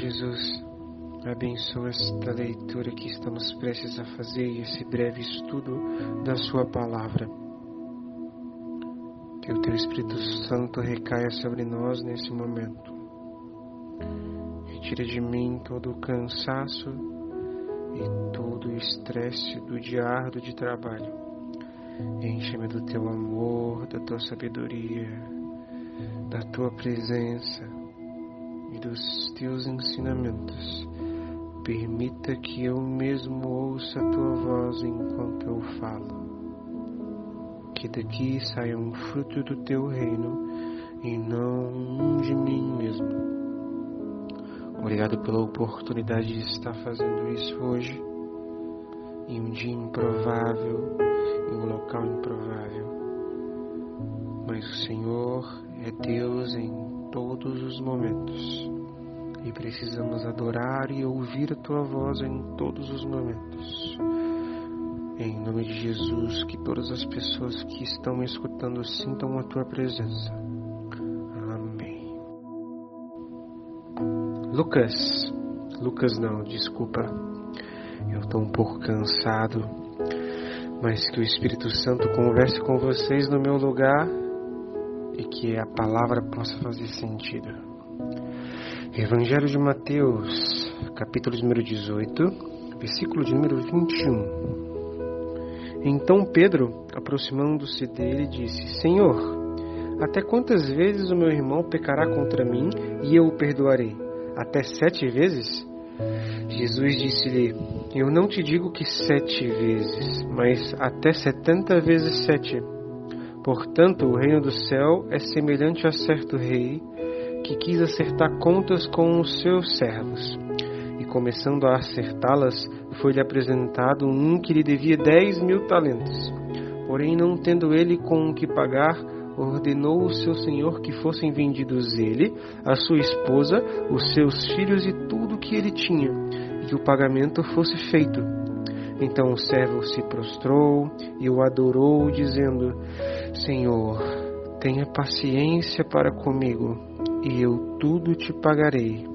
Jesus, abençoa esta leitura que estamos prestes a fazer e esse breve estudo da Sua palavra. Que o Teu Espírito Santo recaia sobre nós nesse momento. Retire de mim todo o cansaço e todo o estresse do dia árduo de trabalho. Enche-me do Teu amor, da Tua sabedoria, da Tua presença dos teus ensinamentos. Permita que eu mesmo ouça a tua voz enquanto eu falo. Que daqui saia um fruto do teu reino e não um de mim mesmo. Obrigado pela oportunidade de estar fazendo isso hoje, em um dia improvável, em um local improvável. Mas o Senhor é Deus em todos os momentos. E precisamos adorar e ouvir a tua voz em todos os momentos. Em nome de Jesus, que todas as pessoas que estão me escutando sintam a tua presença. Amém. Lucas, Lucas não, desculpa. Eu estou um pouco cansado, mas que o Espírito Santo converse com vocês no meu lugar e que a palavra possa fazer sentido. Evangelho de Mateus, capítulo número 18, versículo de número 21. Então Pedro, aproximando-se dele, disse: Senhor, até quantas vezes o meu irmão pecará contra mim e eu o perdoarei? Até sete vezes? Jesus disse-lhe: Eu não te digo que sete vezes, mas até setenta vezes sete. Portanto, o reino do céu é semelhante a certo rei que quis acertar contas com os seus servos. E começando a acertá-las, foi-lhe apresentado um que lhe devia dez mil talentos. Porém, não tendo ele com o que pagar, ordenou o seu senhor que fossem vendidos ele, a sua esposa, os seus filhos e tudo o que ele tinha, e que o pagamento fosse feito. Então o servo se prostrou e o adorou, dizendo: Senhor, tenha paciência para comigo, e eu tudo te pagarei.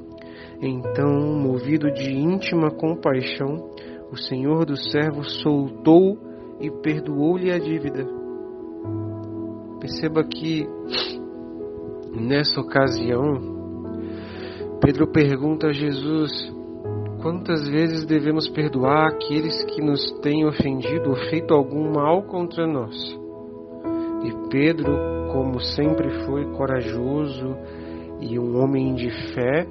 Então, movido de íntima compaixão, o senhor do servo soltou e perdoou-lhe a dívida. Perceba que nessa ocasião, Pedro pergunta a Jesus: quantas vezes devemos perdoar aqueles que nos têm ofendido ou feito algum mal contra nós? E Pedro, como sempre foi corajoso e um homem de fé,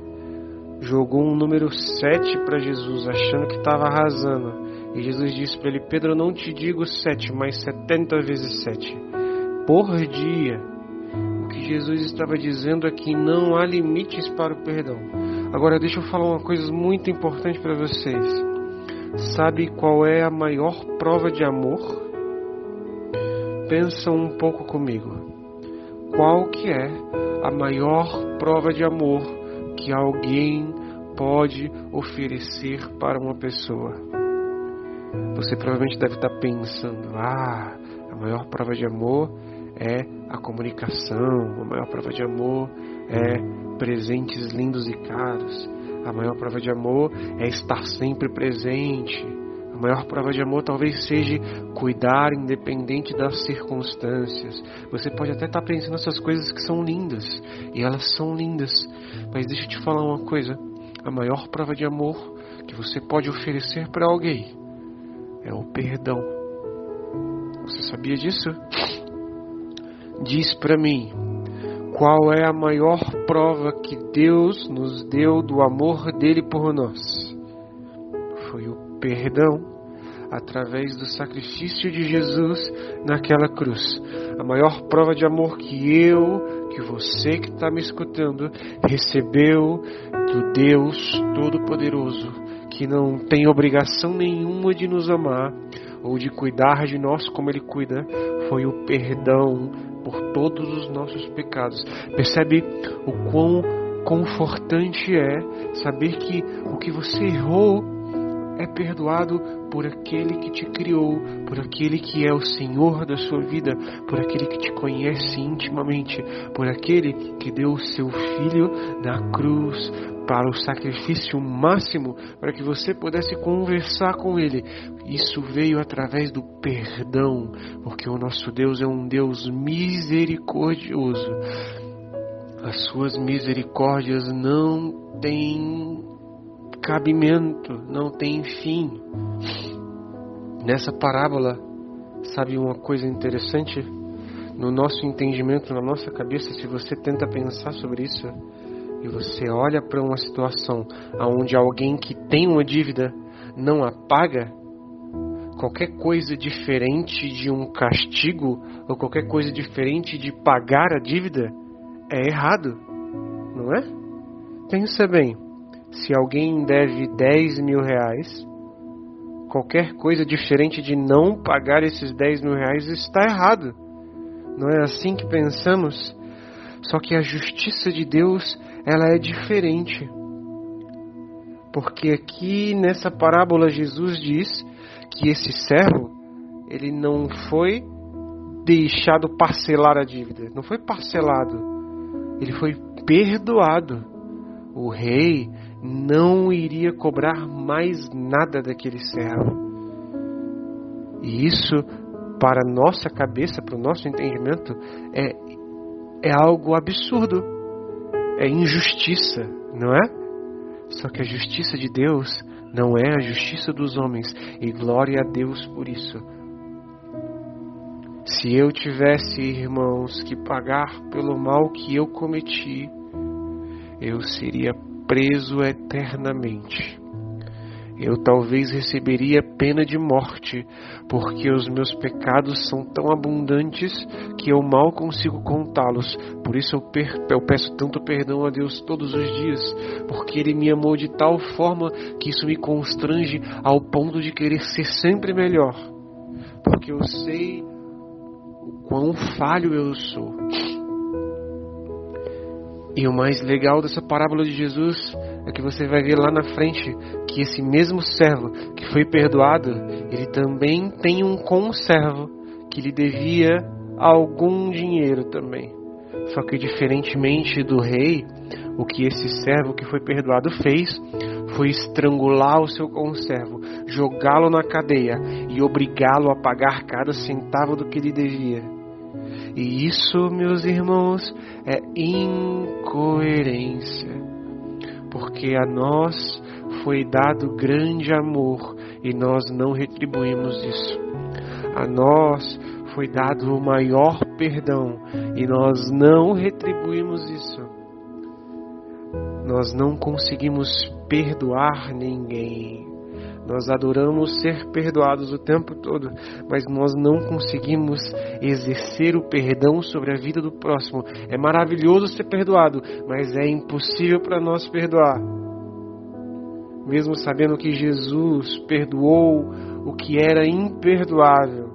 jogou um número 7 para Jesus, achando que estava arrasando. E Jesus disse para ele: Pedro, eu não te digo sete, mas setenta vezes sete por dia. O que Jesus estava dizendo é que não há limites para o perdão. Agora, deixa eu falar uma coisa muito importante para vocês. Sabe qual é a maior prova de amor? pensa um pouco comigo. Qual que é a maior prova de amor que alguém pode oferecer para uma pessoa? Você provavelmente deve estar pensando: ah, a maior prova de amor é a comunicação, a maior prova de amor é presentes lindos e caros, a maior prova de amor é estar sempre presente, maior prova de amor talvez seja cuidar independente das circunstâncias. Você pode até estar pensando essas coisas que são lindas, e elas são lindas, mas deixa eu te falar uma coisa: a maior prova de amor que você pode oferecer para alguém é o perdão. Você sabia disso? Diz para mim, qual é a maior prova que Deus nos deu do amor dele por nós? Foi o perdão através do sacrifício de Jesus naquela cruz. A maior prova de amor que eu, que você que está me escutando, recebeu do Deus Todo-Poderoso, que não tem obrigação nenhuma de nos amar ou de cuidar de nós como Ele cuida, foi o perdão por todos os nossos pecados. Percebe o quão confortante é saber que o que você errou é perdoado por aquele que te criou, por aquele que é o Senhor da sua vida, por aquele que te conhece intimamente, por aquele que deu o seu filho na cruz para o sacrifício máximo, para que você pudesse conversar com Ele. Isso veio através do perdão, porque o nosso Deus é um Deus misericordioso. As suas misericórdias não têm cabimento, não têm fim. Nessa parábola, sabe uma coisa interessante? No nosso entendimento, na nossa cabeça, se você tenta pensar sobre isso, e você olha para uma situação onde alguém que tem uma dívida não a paga, qualquer coisa diferente de um castigo ou qualquer coisa diferente de pagar a dívida é errado, não é? Pensa bem, se alguém deve 10 mil reais, qualquer coisa diferente de não pagar esses 10 mil reais está errado. Não é assim que pensamos? Só que a justiça de Deus ela é diferente. Porque aqui nessa parábola Jesus diz que esse servo, ele não foi deixado parcelar a dívida, não foi parcelado, ele foi perdoado. O rei não iria cobrar mais nada daquele servo. E isso, para nossa cabeça, para o nosso entendimento, é, é algo absurdo é injustiça, não é? Só que a justiça de Deus não é a justiça dos homens, e glória a Deus por isso. Se eu tivesse, irmãos, que pagar pelo mal que eu cometi, eu seria preso eternamente eu talvez receberia pena de morte, porque os meus pecados são tão abundantes que eu mal consigo contá-los. Por isso eu, eu, peço tanto perdão a Deus todos os dias, porque Ele me amou de tal forma que isso me constrange ao ponto de querer ser sempre melhor, porque eu sei o quão falho eu sou. E o mais legal dessa parábola de Jesus é que você vai ver lá na frente que esse mesmo servo que foi perdoado, ele também tem um conservo que lhe devia algum dinheiro também. Só que diferentemente do rei, o que esse servo que foi perdoado fez foi estrangular o seu conservo, jogá-lo na cadeia e obrigá-lo a pagar cada centavo do que lhe devia. E isso, meus irmãos, é incoerência. Porque a nós foi dado grande amor e nós não retribuímos isso. A nós foi dado o maior perdão e nós não retribuímos isso. Nós não conseguimos perdoar ninguém. Nós adoramos ser perdoados o tempo todo, mas nós não conseguimos exercer o perdão sobre a vida do próximo. É maravilhoso ser perdoado, mas é impossível para nós perdoar. Mesmo sabendo que Jesus perdoou o que era imperdoável,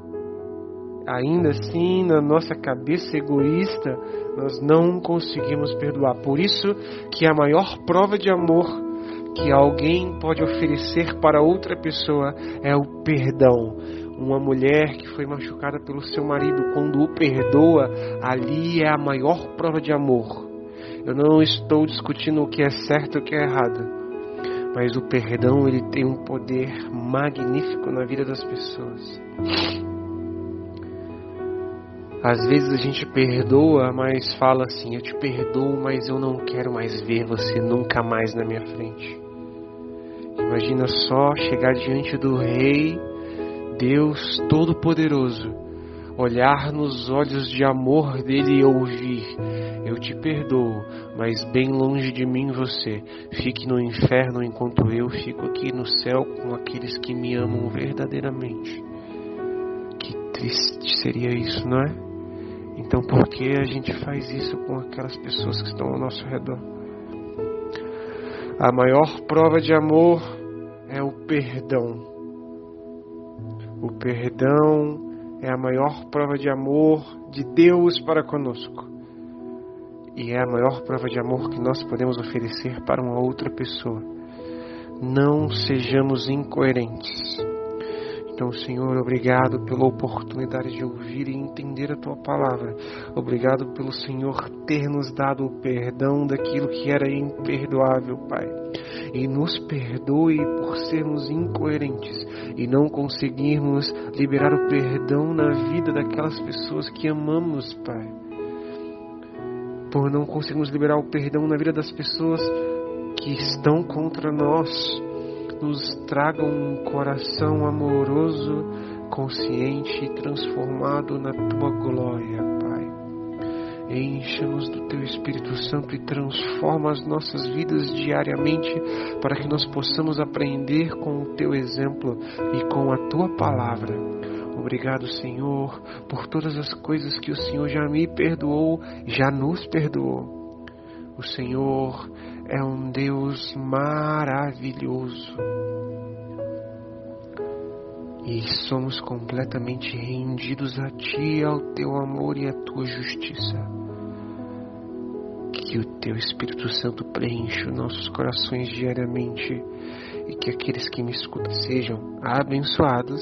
ainda assim, na nossa cabeça egoísta, nós não conseguimos perdoar. Por isso que a maior prova de amor que alguém pode oferecer para outra pessoa é o perdão. Uma mulher que foi machucada pelo seu marido, quando o perdoa, ali é a maior prova de amor. Eu não estou discutindo o que é certo e o que é errado, mas o perdão ele tem um poder magnífico na vida das pessoas. Às vezes a gente perdoa, mas fala assim: Eu te perdoo, mas eu não quero mais ver você nunca mais na minha frente. Imagina só chegar diante do Rei, Deus Todo-Poderoso, olhar nos olhos de amor dele e ouvir: Eu te perdoo, mas bem longe de mim você. Fique no inferno enquanto eu fico aqui no céu com aqueles que me amam verdadeiramente. Que triste seria isso, não é? Então, por que a gente faz isso com aquelas pessoas que estão ao nosso redor? A maior prova de amor é o perdão. O perdão é a maior prova de amor de Deus para conosco. E é a maior prova de amor que nós podemos oferecer para uma outra pessoa. não sejamos incoerentes. Então, Senhor, obrigado pela oportunidade de ouvir e entender a tua palavra. Obrigado pelo Senhor ter nos dado o perdão daquilo que era imperdoável, Pai. E nos perdoe por sermos incoerentes e não conseguirmos liberar o perdão na vida daquelas pessoas que amamos, Pai. Por não conseguirmos liberar o perdão na vida das pessoas que estão contra nós nos traga um coração amoroso, consciente e transformado na tua glória. Encha-nos do teu Espírito Santo e transforma as nossas vidas diariamente para que nós possamos aprender com o teu exemplo e com a tua palavra. Obrigado, Senhor, por todas as coisas que o Senhor já me perdoou, já nos perdoou. O Senhor é um Deus maravilhoso. E somos completamente rendidos a Ti, ao Teu amor e à Tua justiça. Que o Teu Espírito Santo preencha os nossos corações diariamente e que aqueles que me escutam sejam abençoados